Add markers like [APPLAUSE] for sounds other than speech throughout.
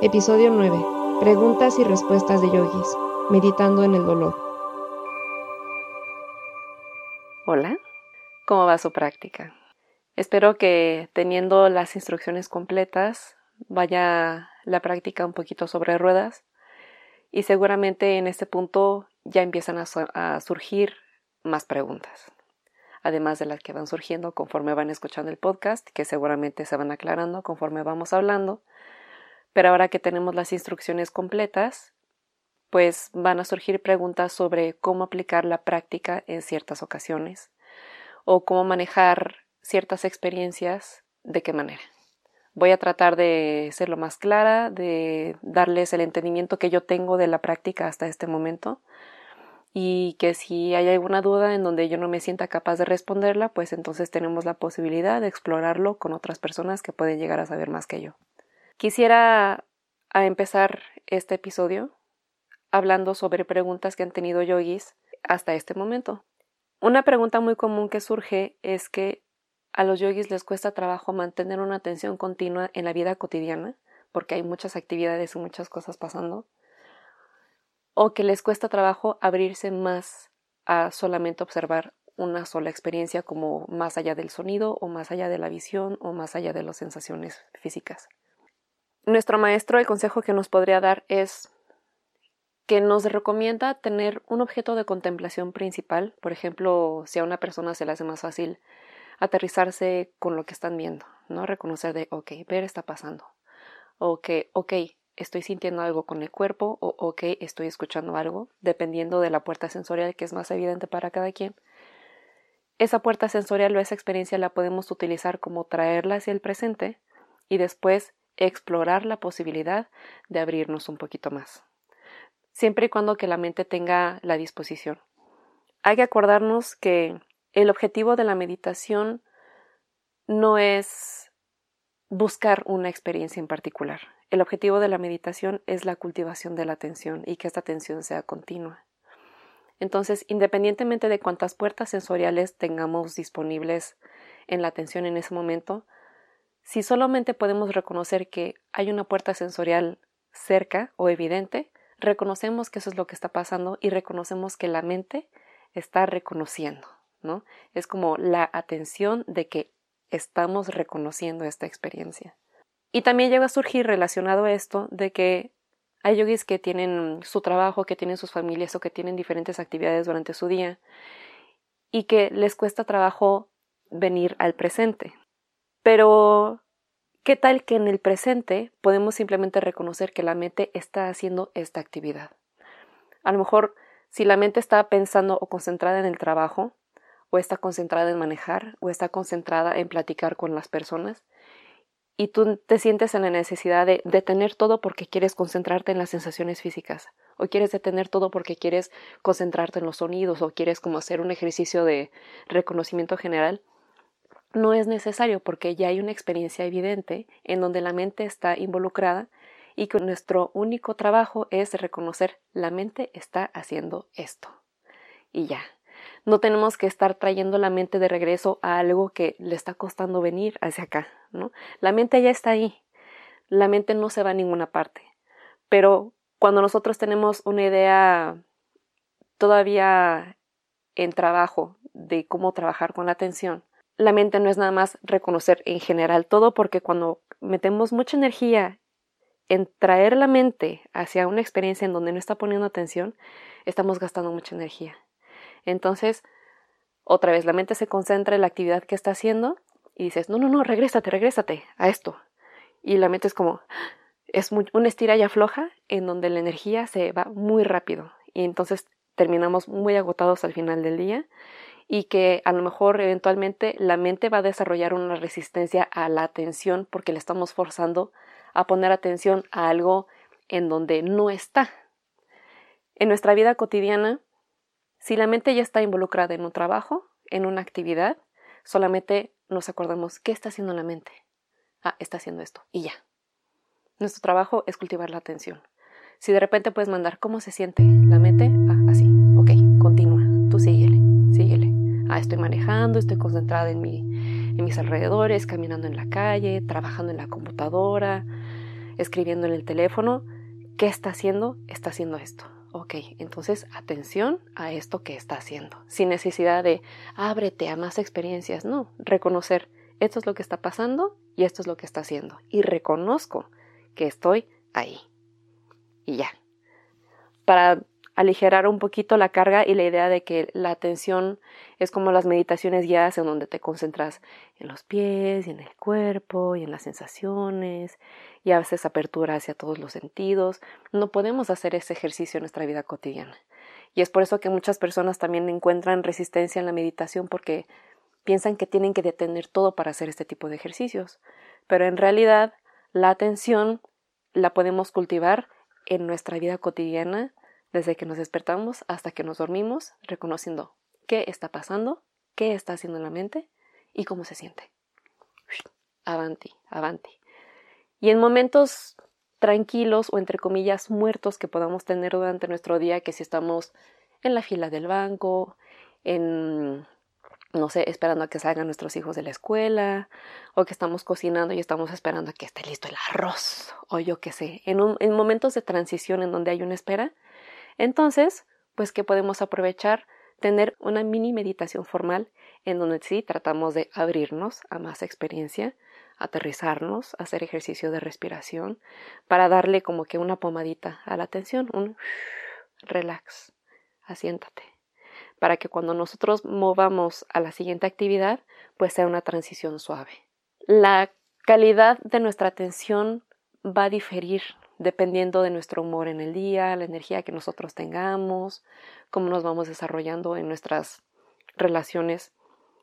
Episodio 9. Preguntas y respuestas de yogis. Meditando en el dolor. Hola, ¿cómo va su práctica? Espero que teniendo las instrucciones completas vaya la práctica un poquito sobre ruedas y seguramente en este punto ya empiezan a, surgir más preguntas además de las que van surgiendo conforme van escuchando el podcast, que seguramente se van aclarando conforme vamos hablando. Pero ahora que tenemos las instrucciones completas, pues van a surgir preguntas sobre cómo aplicar la práctica en ciertas ocasiones o cómo manejar ciertas experiencias, de qué manera. Voy a tratar de ser lo más clara, de darles el entendimiento que yo tengo de la práctica hasta este momento y que si hay alguna duda en donde yo no me sienta capaz de responderla, pues entonces tenemos la posibilidad de explorarlo con otras personas que pueden llegar a saber más que yo. Quisiera a empezar este episodio hablando sobre preguntas que han tenido yogis hasta este momento. Una pregunta muy común que surge es que a los yogis les cuesta trabajo mantener una atención continua en la vida cotidiana, porque hay muchas actividades y muchas cosas pasando o que les cuesta trabajo abrirse más a solamente observar una sola experiencia como más allá del sonido o más allá de la visión o más allá de las sensaciones físicas. Nuestro maestro el consejo que nos podría dar es que nos recomienda tener un objeto de contemplación principal, por ejemplo, si a una persona se le hace más fácil aterrizarse con lo que están viendo, ¿no? Reconocer de, ok, ver está pasando, o que, ok, estoy sintiendo algo con el cuerpo o ok, estoy escuchando algo, dependiendo de la puerta sensorial que es más evidente para cada quien. Esa puerta sensorial o esa experiencia la podemos utilizar como traerla hacia el presente y después explorar la posibilidad de abrirnos un poquito más. Siempre y cuando que la mente tenga la disposición. Hay que acordarnos que el objetivo de la meditación no es buscar una experiencia en particular. El objetivo de la meditación es la cultivación de la atención y que esta atención sea continua. Entonces, independientemente de cuántas puertas sensoriales tengamos disponibles en la atención en ese momento, si solamente podemos reconocer que hay una puerta sensorial cerca o evidente, reconocemos que eso es lo que está pasando y reconocemos que la mente está reconociendo, ¿no? Es como la atención de que estamos reconociendo esta experiencia. Y también llega a surgir relacionado a esto de que hay yogis que tienen su trabajo, que tienen sus familias o que tienen diferentes actividades durante su día y que les cuesta trabajo venir al presente. Pero, ¿qué tal que en el presente podemos simplemente reconocer que la mente está haciendo esta actividad? A lo mejor, si la mente está pensando o concentrada en el trabajo, o está concentrada en manejar, o está concentrada en platicar con las personas, y tú te sientes en la necesidad de detener todo porque quieres concentrarte en las sensaciones físicas o quieres detener todo porque quieres concentrarte en los sonidos o quieres como hacer un ejercicio de reconocimiento general, no es necesario porque ya hay una experiencia evidente en donde la mente está involucrada y que nuestro único trabajo es reconocer la mente está haciendo esto. Y ya, no tenemos que estar trayendo la mente de regreso a algo que le está costando venir hacia acá, ¿no? La mente ya está ahí. La mente no se va a ninguna parte. Pero cuando nosotros tenemos una idea todavía en trabajo de cómo trabajar con la atención, la mente no es nada más reconocer en general todo, porque cuando metemos mucha energía en traer la mente hacia una experiencia en donde no está poniendo atención, estamos gastando mucha energía. Entonces, otra vez, la mente se concentra en la actividad que está haciendo y dices, no, no, no, regrésate, regrésate a esto. Y la mente es como, es una estira y afloja en donde la energía se va muy rápido y entonces terminamos muy agotados al final del día y que a lo mejor eventualmente la mente va a desarrollar una resistencia a la atención porque le estamos forzando a poner atención a algo en donde no está. En nuestra vida cotidiana si la mente ya está involucrada en un trabajo, en una actividad, solamente nos acordamos qué está haciendo la mente. Ah, está haciendo esto y ya. Nuestro trabajo es cultivar la atención. Si de repente puedes mandar cómo se siente la mente, ah, así, ok, continúa, tú síguele. Estoy manejando, estoy concentrada en, mi, en mis alrededores, caminando en la calle, trabajando en la computadora, escribiendo en el teléfono, ¿qué está haciendo? Está haciendo esto. Ok, entonces atención a esto que está haciendo, sin necesidad de ábrete a más experiencias, no, reconocer esto es lo que está pasando y esto es lo que está haciendo. Y reconozco que estoy ahí. Y ya. Para aligerar un poquito la carga y la idea de que la atención es como las meditaciones guiadas en donde te concentras en los pies y en el cuerpo y en las sensaciones y a veces apertura hacia todos los sentidos. No podemos hacer ese ejercicio en nuestra vida cotidiana. Y es por eso que muchas personas también encuentran resistencia en la meditación porque piensan que tienen que detener todo para hacer este tipo de ejercicios. Pero en realidad la atención la podemos cultivar en nuestra vida cotidiana desde que nos despertamos hasta que nos dormimos, reconociendo qué está pasando, qué está haciendo la mente y cómo se siente. Avanti, avanti. Y en momentos tranquilos o entre comillas muertos que podamos tener durante nuestro día, que si estamos en la fila del banco, en no sé, esperando a que salgan nuestros hijos de la escuela, o que estamos cocinando y estamos esperando a que esté listo el arroz, o yo qué sé, en, en momentos de transición en donde hay una espera, entonces, pues que podemos aprovechar tener una mini meditación formal en donde sí tratamos de abrirnos a más experiencia, aterrizarnos, hacer ejercicio de respiración para darle como que una pomadita a la atención, un [LAUGHS] relax, asiéntate, para que cuando nosotros movamos a la siguiente actividad, pues sea una transición suave. La calidad de nuestra atención va a diferir dependiendo de nuestro humor en el día, la energía que nosotros tengamos, cómo nos vamos desarrollando en nuestras relaciones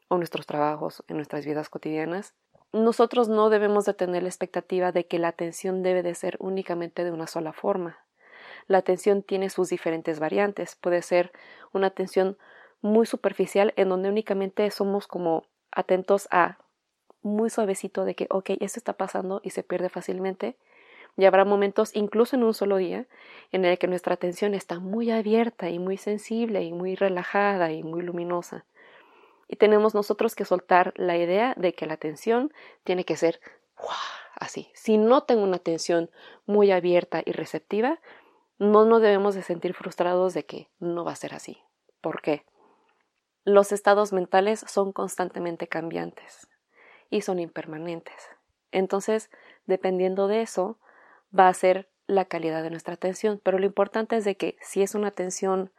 o nuestros trabajos, en nuestras vidas cotidianas. Nosotros no debemos de tener la expectativa de que la atención debe de ser únicamente de una sola forma. La atención tiene sus diferentes variantes. Puede ser una atención muy superficial en donde únicamente somos como atentos a muy suavecito de que, ok, esto está pasando y se pierde fácilmente y habrá momentos, incluso en un solo día, en el que nuestra atención está muy abierta y muy sensible y muy relajada y muy luminosa. Y tenemos nosotros que soltar la idea de que la atención tiene que ser así. Si no tengo una atención muy abierta y receptiva, no nos debemos de sentir frustrados de que no va a ser así. ¿Por qué? Los estados mentales son constantemente cambiantes y son impermanentes. Entonces, dependiendo de eso, va a ser la calidad de nuestra atención. Pero lo importante es de que si es una atención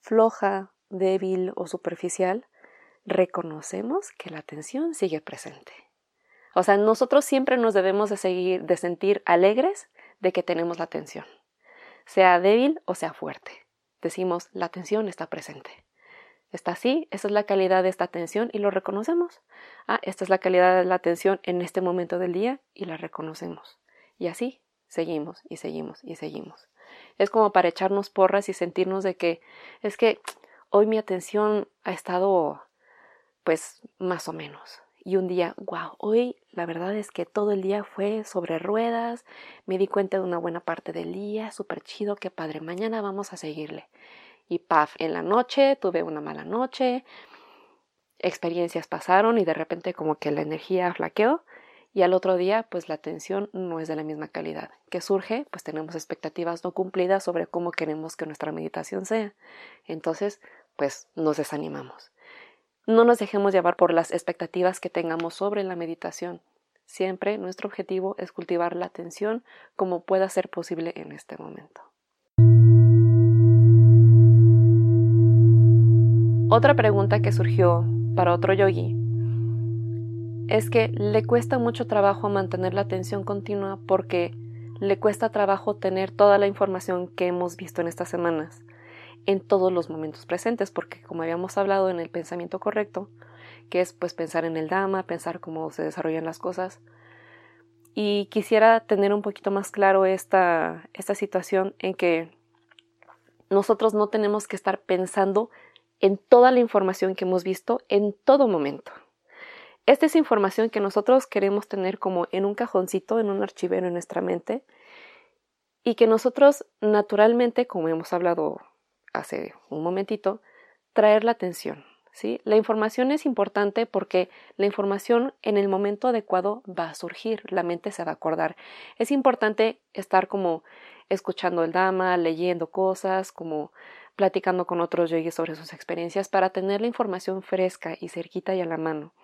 floja, débil o superficial, reconocemos que la atención sigue presente. O sea, nosotros siempre nos debemos de seguir, de sentir alegres de que tenemos la atención, sea débil o sea fuerte. Decimos, la atención está presente. Está así, esa es la calidad de esta atención y lo reconocemos. Ah, esta es la calidad de la atención en este momento del día y la reconocemos. Y así seguimos y seguimos y seguimos. Es como para echarnos porras y sentirnos de que es que hoy mi atención ha estado pues más o menos. Y un día, wow, hoy la verdad es que todo el día fue sobre ruedas, me di cuenta de una buena parte del día, súper chido, qué padre, mañana vamos a seguirle. Y paf, en la noche tuve una mala noche, experiencias pasaron y de repente como que la energía flaqueó y al otro día pues la atención no es de la misma calidad. ¿Qué surge? Pues tenemos expectativas no cumplidas sobre cómo queremos que nuestra meditación sea. Entonces pues nos desanimamos. No nos dejemos llevar por las expectativas que tengamos sobre la meditación. Siempre nuestro objetivo es cultivar la atención como pueda ser posible en este momento. Otra pregunta que surgió para otro yogi es que le cuesta mucho trabajo mantener la atención continua porque le cuesta trabajo tener toda la información que hemos visto en estas semanas en todos los momentos presentes, porque como habíamos hablado en el pensamiento correcto, que es pues pensar en el Dhamma, pensar cómo se desarrollan las cosas, y quisiera tener un poquito más claro esta situación en que nosotros no tenemos que estar pensando en toda la información que hemos visto en todo momento. Esta es información que nosotros queremos tener como en un cajoncito, en un archivero en nuestra mente y que nosotros naturalmente, como hemos hablado hace un momentito, traer la atención, ¿sí? La información es importante porque la información en el momento adecuado va a surgir, la mente se va a acordar. Es importante estar como escuchando el Dama, leyendo cosas, como platicando con otros yogis sobre sus experiencias para tener la información fresca y cerquita y a la mano.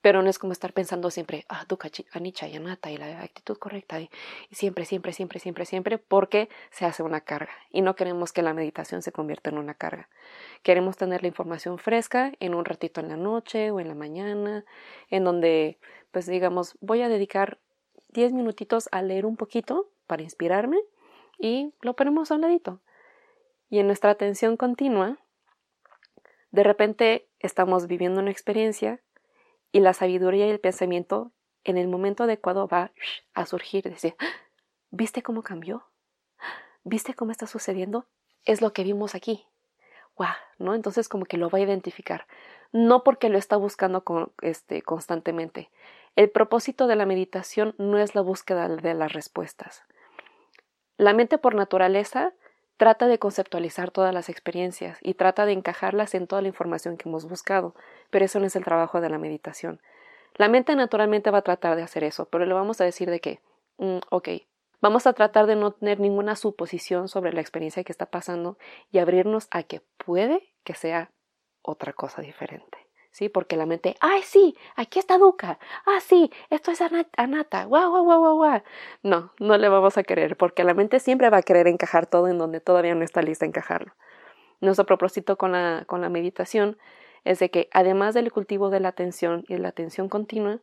Pero no es como estar pensando siempre, ah, Dukkha, Anicca y Anatta y la actitud correcta y, siempre, siempre, siempre, siempre, siempre, porque se hace una carga y no queremos que la meditación se convierta en una carga. Queremos tener la información fresca en un ratito en la noche o en la mañana, en donde, pues digamos, voy a dedicar 10 minutitos a leer un poquito para inspirarme y lo ponemos a un ladito. Y en nuestra atención continua, de repente estamos viviendo una experiencia y la sabiduría y el pensamiento en el momento adecuado va a surgir, decir, ¿viste cómo cambió? ¿Viste cómo está sucediendo? Es lo que vimos aquí. ¡Guau! ¿no? Entonces como que lo va a identificar. No porque lo está buscando con, este, constantemente. El propósito de la meditación no es la búsqueda de las respuestas. La mente por naturaleza trata de conceptualizar todas las experiencias y trata de encajarlas en toda la información que hemos buscado, pero eso no es el trabajo de la meditación. La mente naturalmente va a tratar de hacer eso, pero le vamos a decir de que, mm, ok, vamos a tratar de no tener ninguna suposición sobre la experiencia que está pasando y abrirnos a que puede que sea otra cosa diferente. ¿Sí? Porque la mente, ¡ay, sí! Aquí está Duca. ¡Ah, sí! Esto es Anata. ¡Guau, guau, guau, guau, guau! No, no le vamos a querer, porque la mente siempre va a querer encajar todo en donde todavía no está lista encajarlo. Nuestro propósito con la, con la meditación es de que, además del cultivo de la atención y de la atención continua,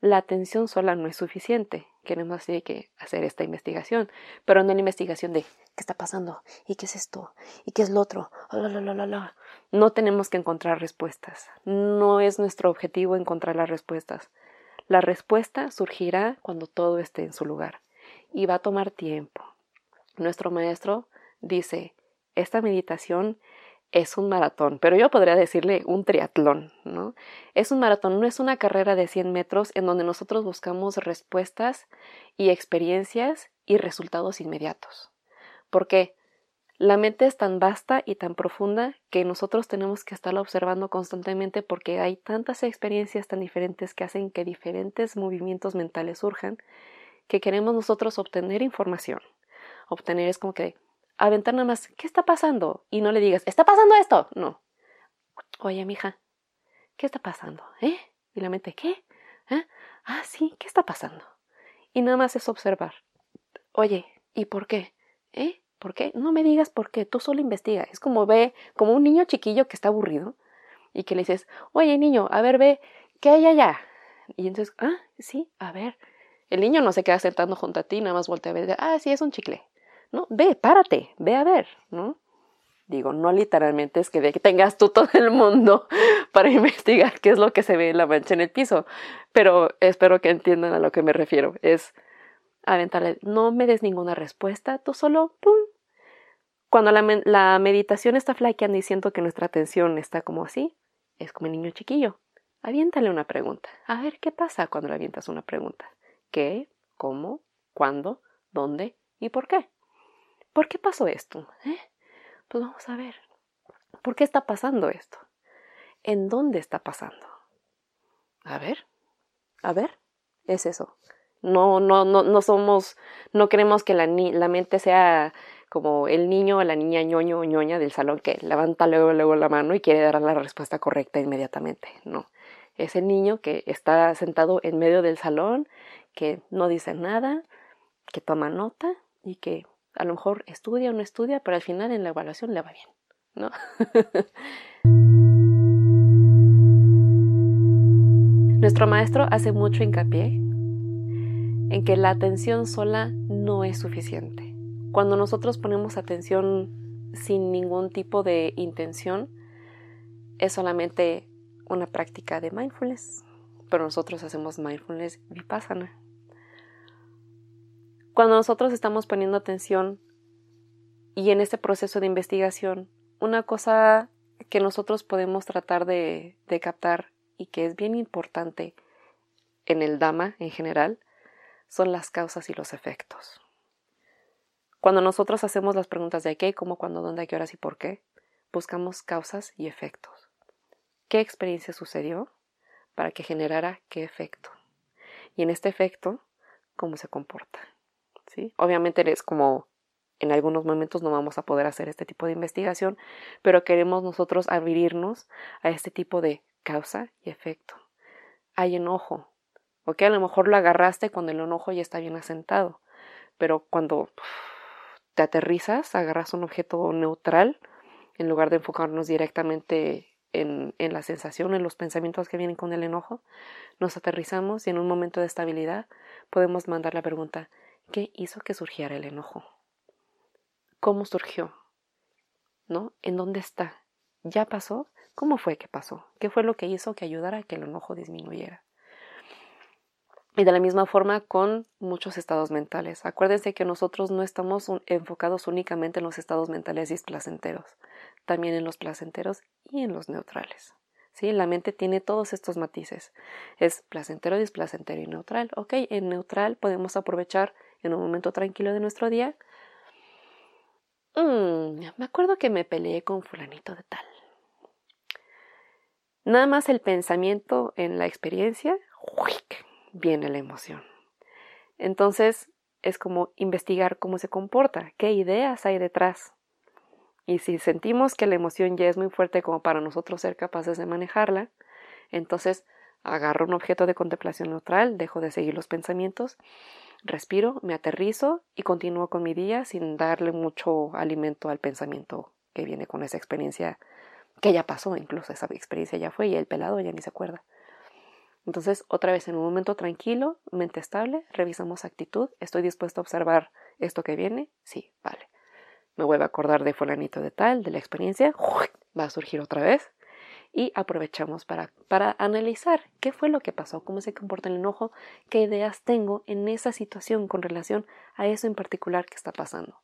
la atención sola no es suficiente. Queremos así que hacer esta investigación, pero no la investigación de qué está pasando y qué es esto y qué es lo otro. No tenemos que encontrar respuestas. No es nuestro objetivo encontrar las respuestas. La respuesta surgirá cuando todo esté en su lugar y va a tomar tiempo. Nuestro maestro dice, esta meditación es un maratón, pero yo podría decirle un triatlón, ¿no? Es un maratón, no es una carrera de 100 metros en donde nosotros buscamos respuestas y experiencias y resultados inmediatos. Porque la mente es tan vasta y tan profunda que nosotros tenemos que estarla observando constantemente porque hay tantas experiencias tan diferentes que hacen que diferentes movimientos mentales surjan que queremos nosotros obtener información. Obtener es como que aventar nada más, ¿qué está pasando? Y no le digas, ¿está pasando esto? No. Oye, mija, ¿qué está pasando? ¿Eh? Y la mente, ¿qué? ¿Eh? Ah, sí, ¿qué está pasando? Y nada más es observar. Oye, ¿y por qué? ¿Eh? ¿Por qué? No me digas por qué, tú solo investiga. Es como ve, como un niño chiquillo que está aburrido y que le dices, oye niño, a ver, ve, ¿qué hay allá? Y entonces, ah, sí, a ver. El niño no se queda sentando junto a ti, nada más voltea a ver, ah, sí, es un chicle. No, ve, párate, ve a ver, ¿no? Digo, no literalmente es que tengas tú todo el mundo [LAUGHS] para investigar qué es lo que se ve en la mancha en el piso, pero espero que entiendan a lo que me refiero. Es aventarle, no me des ninguna respuesta, tú solo, ¡pum! Cuando la, meditación está flaqueando y siento que nuestra atención está como así, es como el niño chiquillo. Aviéntale una pregunta. A ver qué pasa cuando le avientas una pregunta. ¿Qué? ¿Cómo? ¿Cuándo? ¿Dónde? ¿Y por qué? ¿Por qué pasó esto? ¿Eh? Pues vamos a ver. ¿Por qué está pasando esto? ¿En dónde está pasando? A ver, a ver, es eso. No, no, no, no somos, no queremos que la, la mente sea como el niño o la niña ñoño o ñoña del salón que levanta luego, luego la mano y quiere dar la respuesta correcta inmediatamente. No. Es el niño que está sentado en medio del salón, que no dice nada, que toma nota y que a lo mejor estudia o no estudia, pero al final en la evaluación le va bien, ¿no? [LAUGHS] Nuestro maestro hace mucho hincapié en que la atención sola no es suficiente. Cuando nosotros ponemos atención sin ningún tipo de intención, es solamente una práctica de mindfulness, pero nosotros hacemos mindfulness vipassana. Cuando nosotros estamos poniendo atención y en este proceso de investigación, una cosa que nosotros podemos tratar de, captar y que es bien importante en el Dhamma en general son las causas y los efectos. Cuando nosotros hacemos las preguntas de qué, cómo, cuándo, dónde, qué horas y por qué, buscamos causas y efectos. qué experiencia sucedió para que generara qué efecto. Y en este efecto, cómo se comporta. ¿sí? Obviamente es como en algunos momentos no vamos a poder hacer este tipo de investigación, pero queremos nosotros abrirnos a este tipo de causa y efecto. Hay enojo, ok, a lo mejor lo agarraste cuando el enojo ya está bien asentado, pero cuando te aterrizas, agarras un objeto neutral, en lugar de enfocarnos directamente en, en, la sensación, en los pensamientos que vienen con el enojo, nos aterrizamos y en un momento de estabilidad podemos mandar la pregunta, ¿qué hizo que surgiera el enojo? ¿Cómo surgió? ¿No? ¿En dónde está? ¿Ya pasó? ¿Cómo fue que pasó? ¿Qué fue lo que hizo que ayudara a que el enojo disminuyera? Y de la misma forma con muchos estados mentales. Acuérdense que nosotros no estamos enfocados únicamente en los estados mentales displacenteros, también en los placenteros y en los neutrales. ¿Sí? La mente tiene todos estos matices. Es placentero, displacentero y neutral. Ok, en neutral podemos aprovechar en un momento tranquilo de nuestro día. Mm, me acuerdo que me peleé con fulanito de tal. Nada más el pensamiento en la experiencia, viene la emoción. Entonces es como investigar cómo se comporta, qué ideas hay detrás. Y si sentimos que la emoción ya es muy fuerte como para nosotros ser capaces de manejarla, entonces agarro un objeto de contemplación neutral, dejo de seguir los pensamientos, respiro, me aterrizo y continúo con mi día sin darle mucho alimento al pensamiento que viene con esa experiencia que ya pasó, incluso esa experiencia ya fue y el pelado ya ni se acuerda. Entonces, otra vez en un momento tranquilo, mente estable, revisamos actitud, estoy dispuesto a observar esto que viene, sí, vale. Me vuelvo a acordar de fulanito de tal, de la experiencia, va a surgir otra vez y aprovechamos para, para analizar qué fue lo que pasó, cómo se comporta el enojo, qué ideas tengo en esa situación con relación a eso en particular que está pasando.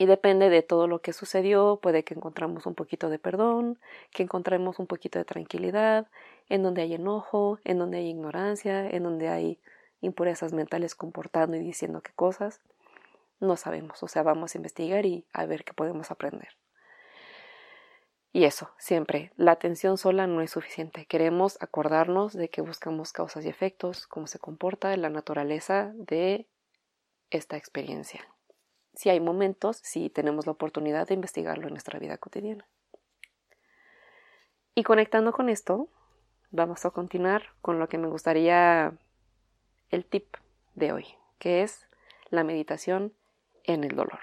Y depende de todo lo que sucedió, puede que encontramos un poquito de perdón, que encontremos un poquito de tranquilidad, en donde hay enojo, en donde hay ignorancia, en donde hay impurezas mentales comportando y diciendo qué cosas. No sabemos, o sea, vamos a investigar y a ver qué podemos aprender. Y eso, siempre, la atención sola no es suficiente. Queremos acordarnos de que buscamos causas y efectos, cómo se comporta la naturaleza de esta experiencia si hay momentos, si tenemos la oportunidad de investigarlo en nuestra vida cotidiana. Y conectando con esto, vamos a continuar con lo que me gustaría el tip de hoy, que es la meditación en el dolor.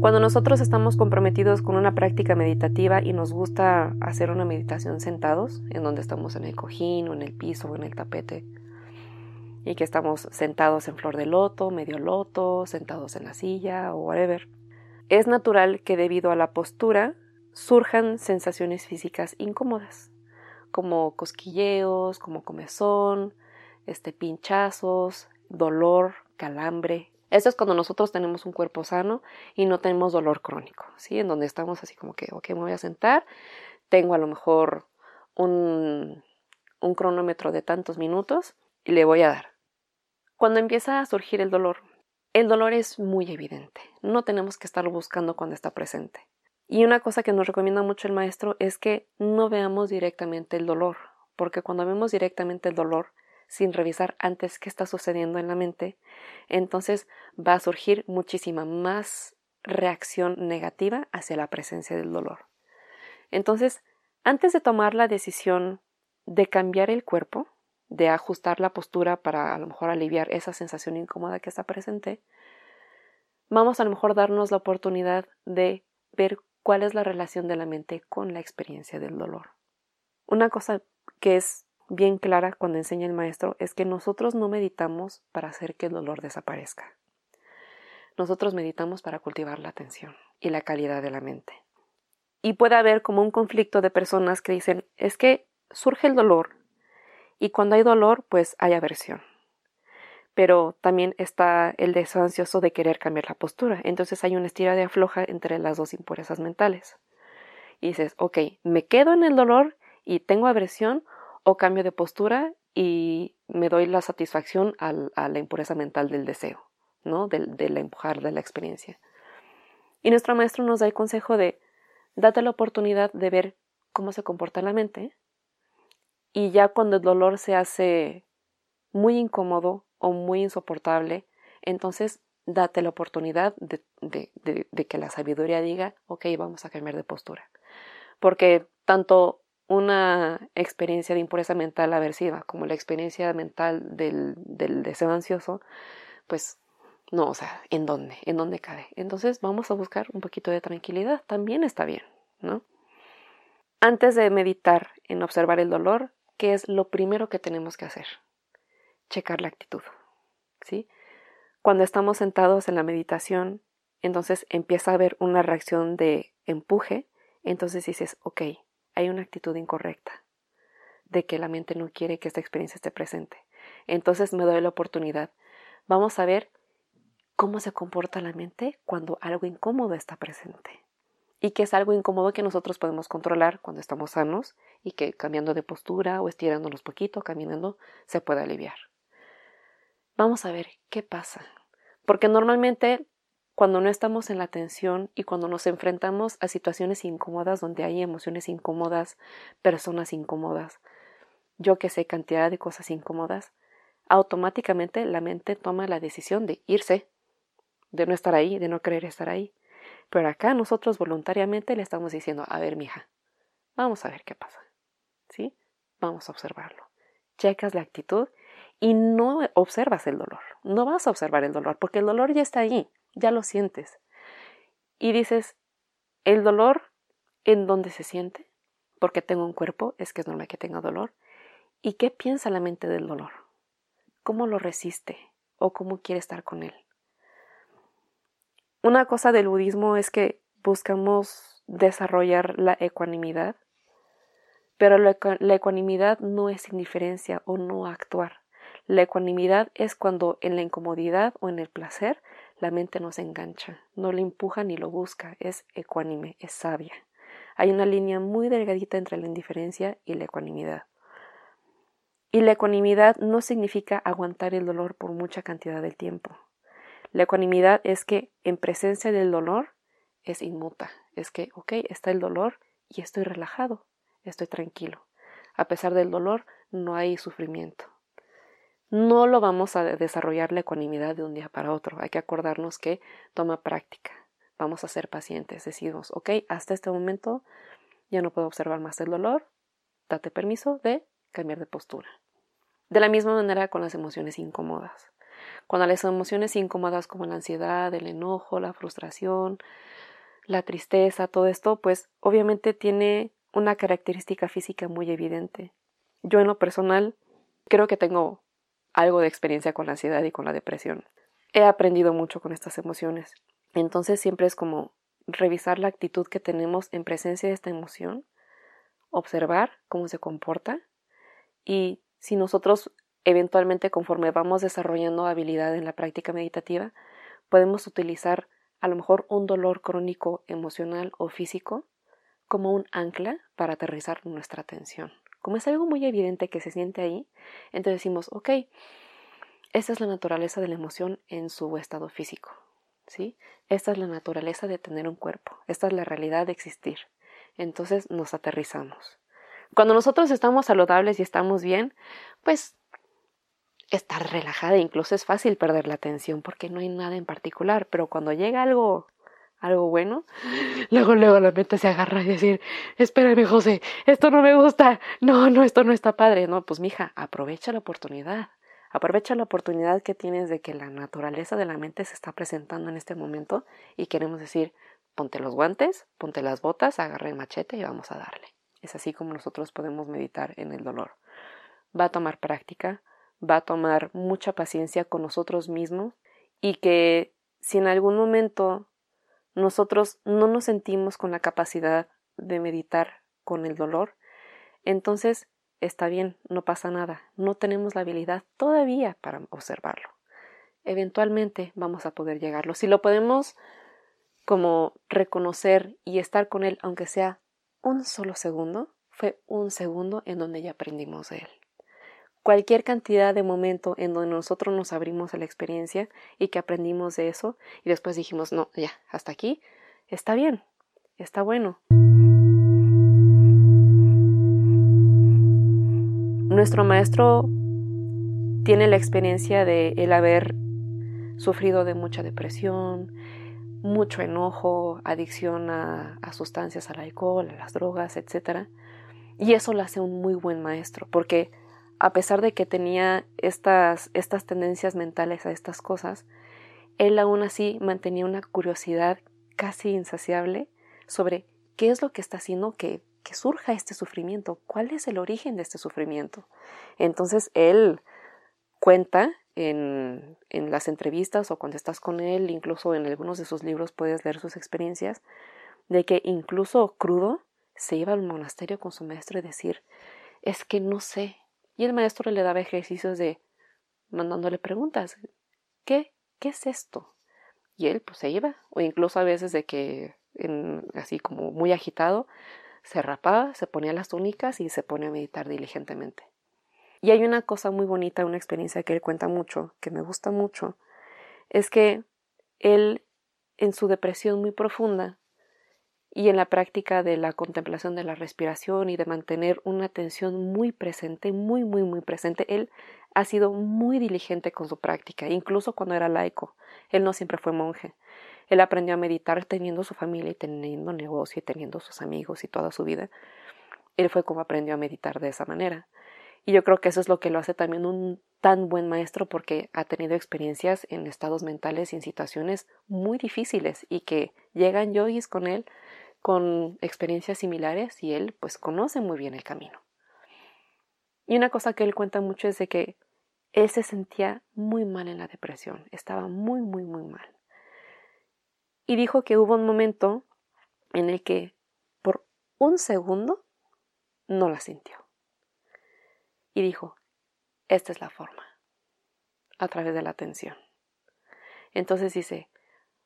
Cuando nosotros estamos comprometidos con una práctica meditativa y nos gusta hacer una meditación sentados, en donde estamos en el cojín o en el piso o en el tapete, y que estamos sentados en flor de loto, medio loto, sentados en la silla o whatever. Es natural que debido a la postura surjan sensaciones físicas incómodas, como cosquilleos, como comezón, este, pinchazos, dolor, calambre. Eso es cuando nosotros tenemos un cuerpo sano y no tenemos dolor crónico, ¿sí? En donde estamos así como que, ok, me voy a sentar, tengo a lo mejor un, un cronómetro de tantos minutos y le voy a dar. Cuando empieza a surgir el dolor, el dolor es muy evidente, no tenemos que estarlo buscando cuando está presente. Y una cosa que nos recomienda mucho el maestro es que no veamos directamente el dolor, porque cuando vemos directamente el dolor, sin revisar antes qué está sucediendo en la mente, entonces va a surgir muchísima más reacción negativa hacia la presencia del dolor. Entonces, antes de tomar la decisión de cambiar el cuerpo, de ajustar la postura para a lo mejor aliviar esa sensación incómoda que está presente, vamos a lo mejor darnos la oportunidad de ver cuál es la relación de la mente con la experiencia del dolor. Una cosa que es bien clara cuando enseña el maestro es que nosotros no meditamos para hacer que el dolor desaparezca. Nosotros meditamos para cultivar la atención y la calidad de la mente. Y puede haber como un conflicto de personas que dicen, es que surge el dolor y cuando hay dolor, pues hay aversión. Pero también está el deseo de querer cambiar la postura. Entonces hay una estira de afloja entre las dos impurezas mentales. Y dices, ok, ¿me quedo en el dolor y tengo aversión o cambio de postura y me doy la satisfacción a la impureza mental del deseo, ¿no? Del, del empujar de la experiencia. Y nuestro maestro nos da el consejo de date la oportunidad de ver cómo se comporta la mente y ya cuando el dolor se hace muy incómodo o muy insoportable, entonces date la oportunidad de, de, que la sabiduría diga, ok, vamos a cambiar de postura. Porque tanto una experiencia de impureza mental aversiva como la experiencia mental del, del deseo ansioso, pues no, o sea, ¿en dónde? ¿En dónde cabe? Entonces vamos a buscar un poquito de tranquilidad, también está bien, ¿no? Antes de meditar en observar el dolor, ¿qué es lo primero que tenemos que hacer? Checar la actitud, ¿sí? Cuando estamos sentados en la meditación, entonces empieza a haber una reacción de empuje, entonces dices, ok, hay una actitud incorrecta de que la mente no quiere que esta experiencia esté presente. Entonces me doy la oportunidad. Vamos a ver cómo se comporta la mente cuando algo incómodo está presente. Y que es algo incómodo que nosotros podemos controlar cuando estamos sanos y que cambiando de postura o estirándonos poquito, caminando, se puede aliviar. Vamos a ver qué pasa. Porque normalmente cuando no estamos en la tensión y cuando nos enfrentamos a situaciones incómodas donde hay emociones incómodas, personas incómodas, yo que sé, cantidad de cosas incómodas, automáticamente la mente toma la decisión de irse, de no estar ahí, de no querer estar ahí. Pero acá nosotros voluntariamente le estamos diciendo, a ver, mija, vamos a ver qué pasa. ¿Sí? Vamos a observarlo. Checas la actitud y no observas el dolor. No vas a observar el dolor porque el dolor ya está ahí, ya lo sientes. Y dices, el dolor en dónde se siente, porque tengo un cuerpo, es que es normal que tenga dolor. ¿Y qué piensa la mente del dolor? ¿Cómo lo resiste o cómo quiere estar con él? Una cosa del budismo es que buscamos desarrollar la ecuanimidad, pero la, ecuanimidad no es indiferencia o no actuar. La ecuanimidad es cuando en la incomodidad o en el placer la mente no se engancha, no le empuja ni lo busca, es ecuánime, es sabia. Hay una línea muy delgadita entre la indiferencia y la ecuanimidad. Y la ecuanimidad no significa aguantar el dolor por mucha cantidad de tiempo. La ecuanimidad es que en presencia del dolor es inmuta, es que, ok, está el dolor y estoy relajado, estoy tranquilo. A pesar del dolor, no hay sufrimiento no lo vamos a desarrollar la ecuanimidad de un día para otro. Hay que acordarnos que toma práctica. Vamos a ser pacientes. Decimos, ok, hasta este momento ya no puedo observar más el dolor. Date permiso de cambiar de postura. De la misma manera con las emociones incómodas. Cuando las emociones incómodas como la ansiedad, el enojo, la frustración, la tristeza, todo esto, pues obviamente tiene una característica física muy evidente. Yo en lo personal creo que tengo algo de experiencia con la ansiedad y con la depresión. He aprendido mucho con estas emociones. Entonces siempre es como revisar la actitud que tenemos en presencia de esta emoción, observar cómo se comporta y si nosotros eventualmente conforme vamos desarrollando habilidad en la práctica meditativa, podemos utilizar a lo mejor un dolor crónico emocional o físico como un ancla para aterrizar nuestra atención. Como es algo muy evidente que se siente ahí, entonces decimos, ok, esta es la naturaleza de la emoción en su estado físico, ¿sí? Esta es la naturaleza de tener un cuerpo, esta es la realidad de existir. Entonces nos aterrizamos. Cuando nosotros estamos saludables y estamos bien, pues estar relajada, incluso es fácil perder la atención porque no hay nada en particular, pero cuando llega algo algo bueno, [LAUGHS] luego, luego la mente se agarra y decir, espérame José, esto no me gusta, no, no, esto no está padre, no, pues mija, aprovecha la oportunidad, aprovecha la oportunidad que tienes de que la naturaleza de la mente se está presentando en este momento y queremos decir, ponte los guantes, ponte las botas, agarra el machete y vamos a darle. Es así como nosotros podemos meditar en el dolor. Va a tomar práctica, va a tomar mucha paciencia con nosotros mismos y que si en algún momento nosotros no nos sentimos con la capacidad de meditar con el dolor, entonces está bien, no pasa nada, no tenemos la habilidad todavía para observarlo. Eventualmente vamos a poder llegarlo. Si lo podemos como reconocer y estar con él, aunque sea un solo segundo, fue un segundo en donde ya aprendimos de él cualquier cantidad de momento en donde nosotros nos abrimos a la experiencia y que aprendimos de eso y después dijimos, no, ya, hasta aquí, está bien, está bueno. Nuestro maestro tiene la experiencia de el haber sufrido de mucha depresión, mucho enojo, adicción a, sustancias, al alcohol, a las drogas, etc. Y eso lo hace un muy buen maestro, porque a pesar de que tenía estas, estas tendencias mentales a estas cosas, él aún así mantenía una curiosidad casi insaciable sobre qué es lo que está haciendo que, que surja este sufrimiento, cuál es el origen de este sufrimiento. Entonces él cuenta en, en, las entrevistas o cuando estás con él, incluso en algunos de sus libros puedes leer sus experiencias, de que incluso crudo se iba al monasterio con su maestro y decir, es que no sé. Y el maestro le daba ejercicios de mandándole preguntas, ¿qué? ¿Qué es esto? Y él pues se iba, o incluso a veces de que así como muy agitado, se rapaba, se ponía las túnicas y se pone a meditar diligentemente. Y hay una cosa muy bonita, una experiencia que él cuenta mucho, que me gusta mucho, es que él, en su depresión muy profunda y en la práctica de la contemplación de la respiración y de mantener una atención muy presente, muy, muy, muy presente, él ha sido muy diligente con su práctica, incluso cuando era laico. Él no siempre fue monje. Él aprendió a meditar teniendo su familia y teniendo negocio y teniendo sus amigos y toda su vida. Él fue como aprendió a meditar de esa manera. Y yo creo que eso es lo que lo hace también un tan buen maestro porque ha tenido experiencias en estados mentales y en situaciones muy difíciles y que llegan yogis con él con experiencias similares y él pues conoce muy bien el camino. Y una cosa que él cuenta mucho es de que él se sentía muy mal en la depresión, estaba muy, muy, muy mal. Y dijo que hubo un momento en el que por un segundo no la sintió y dijo, esta es la forma, a través de la atención. Entonces dice,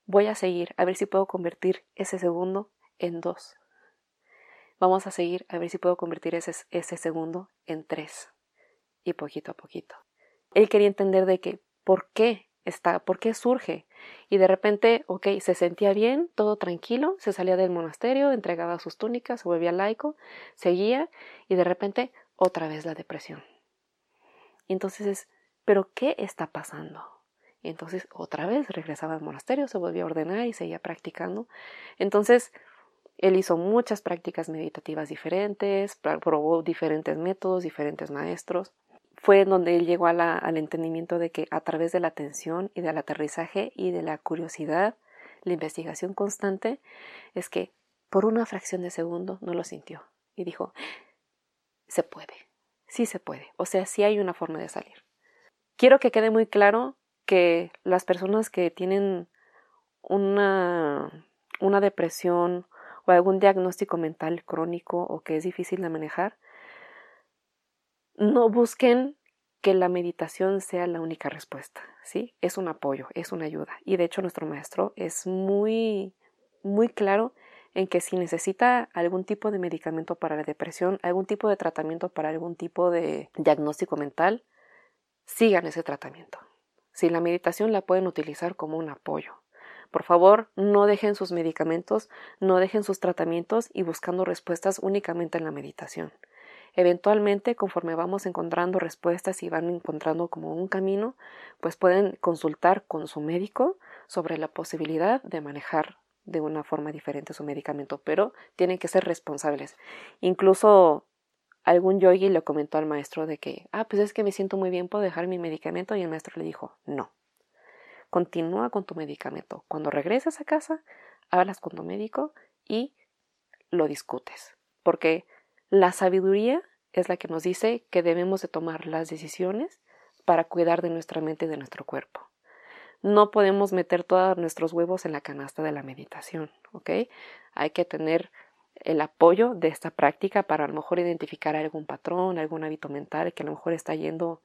voy a seguir a ver si puedo convertir ese segundo en dos. Vamos a seguir a ver si puedo convertir ese, segundo en tres. Y poquito a poquito. Él quería entender de que, ¿por qué está, por qué surge? Y de repente, ok, se sentía bien, todo tranquilo, se salía del monasterio, entregaba sus túnicas, se volvía laico, seguía, y de repente, otra vez la depresión. Entonces es, ¿pero qué está pasando? Y entonces otra vez regresaba al monasterio, se volvió a ordenar y seguía practicando. Entonces, él hizo muchas prácticas meditativas diferentes, probó diferentes métodos, diferentes maestros. Fue en donde él llegó al entendimiento de que a través de la atención y del aterrizaje y de la curiosidad, la investigación constante, es que por una fracción de segundo no lo sintió. Y dijo, se puede, sí se puede, o sea, sí hay una forma de salir. Quiero que quede muy claro que las personas que tienen una, una depresión o algún diagnóstico mental crónico o que es difícil de manejar, no busquen que la meditación sea la única respuesta, ¿sí? Es un apoyo, es una ayuda. Y de hecho nuestro maestro es muy, muy claro en que si necesita algún tipo de medicamento para la depresión, algún tipo de tratamiento para algún tipo de diagnóstico mental, sigan ese tratamiento. Si la meditación la pueden utilizar como un apoyo. Por favor, no dejen sus medicamentos, no dejen sus tratamientos y buscando respuestas únicamente en la meditación. Eventualmente, conforme vamos encontrando respuestas y van encontrando como un camino, pues pueden consultar con su médico sobre la posibilidad de manejar de una forma diferente su medicamento, pero tienen que ser responsables. Incluso algún yogi le comentó al maestro de que, ah, pues es que me siento muy bien, puedo dejar mi medicamento y el maestro le dijo, no, continúa con tu medicamento. Cuando regreses a casa, hablas con tu médico y lo discutes, porque la sabiduría es la que nos dice que debemos de tomar las decisiones para cuidar de nuestra mente y de nuestro cuerpo no podemos meter todos nuestros huevos en la canasta de la meditación, ¿ok? Hay que tener el apoyo de esta práctica para a lo mejor identificar algún patrón, algún hábito mental que a lo mejor está yendo,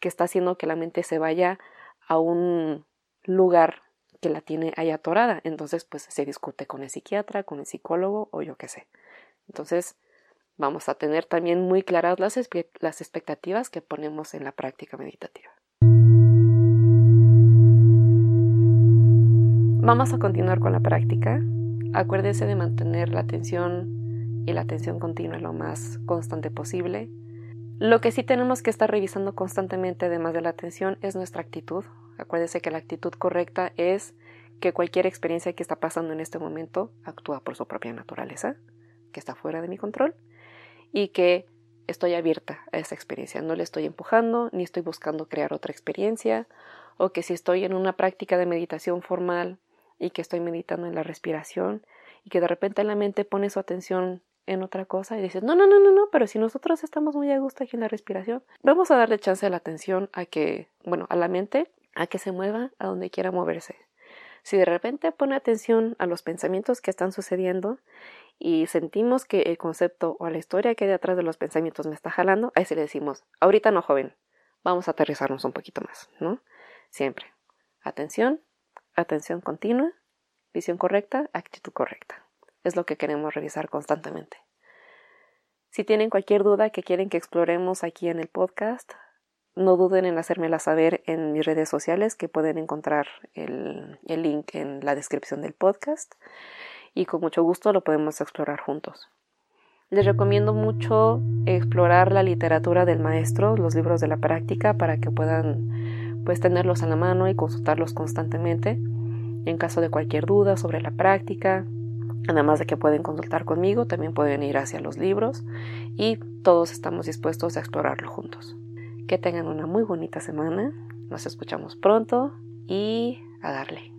que está haciendo que la mente se vaya a un lugar que la tiene ahí atorada. Entonces, pues se discute con el psiquiatra, con el psicólogo o yo qué sé. Entonces, vamos a tener también muy claras las, las expectativas que ponemos en la práctica meditativa. Vamos a continuar con la práctica. acuérdese de mantener la atención y la atención continua lo más constante posible. Lo que sí tenemos que estar revisando constantemente, además de la atención, es nuestra actitud. Acuérdese que la actitud correcta es que cualquier experiencia que está pasando en este momento actúa por su propia naturaleza, que está fuera de mi control, y que estoy abierta a esa experiencia. No le estoy empujando, ni estoy buscando crear otra experiencia, o que si estoy en una práctica de meditación formal y que estoy meditando en la respiración y que de repente la mente pone su atención en otra cosa y dices, no, no, no, no, no, pero si nosotros estamos muy a gusto aquí en la respiración, vamos a darle chance a la atención a que, bueno, a la mente, a que se mueva a donde quiera moverse. Si de repente pone atención a los pensamientos que están sucediendo y sentimos que el concepto o la historia que hay detrás de los pensamientos me está jalando, a ese le decimos, ahorita no, joven, vamos a aterrizarnos un poquito más, ¿no? Siempre. Atención, atención continua, visión correcta, actitud correcta. Es lo que queremos revisar constantemente. Si tienen cualquier duda que quieren que exploremos aquí en el podcast, no duden en hacérmela saber en mis redes sociales, que pueden encontrar el, el, link en la descripción del podcast. Y con mucho gusto lo podemos explorar juntos. Les recomiendo mucho explorar la literatura del maestro, los libros de la práctica, para que puedan pues tenerlos a la mano y consultarlos constantemente en caso de cualquier duda sobre la práctica. Además de que pueden consultar conmigo, también pueden ir hacia los libros y todos estamos dispuestos a explorarlo juntos. Que tengan una muy bonita semana. Nos escuchamos pronto y a darle.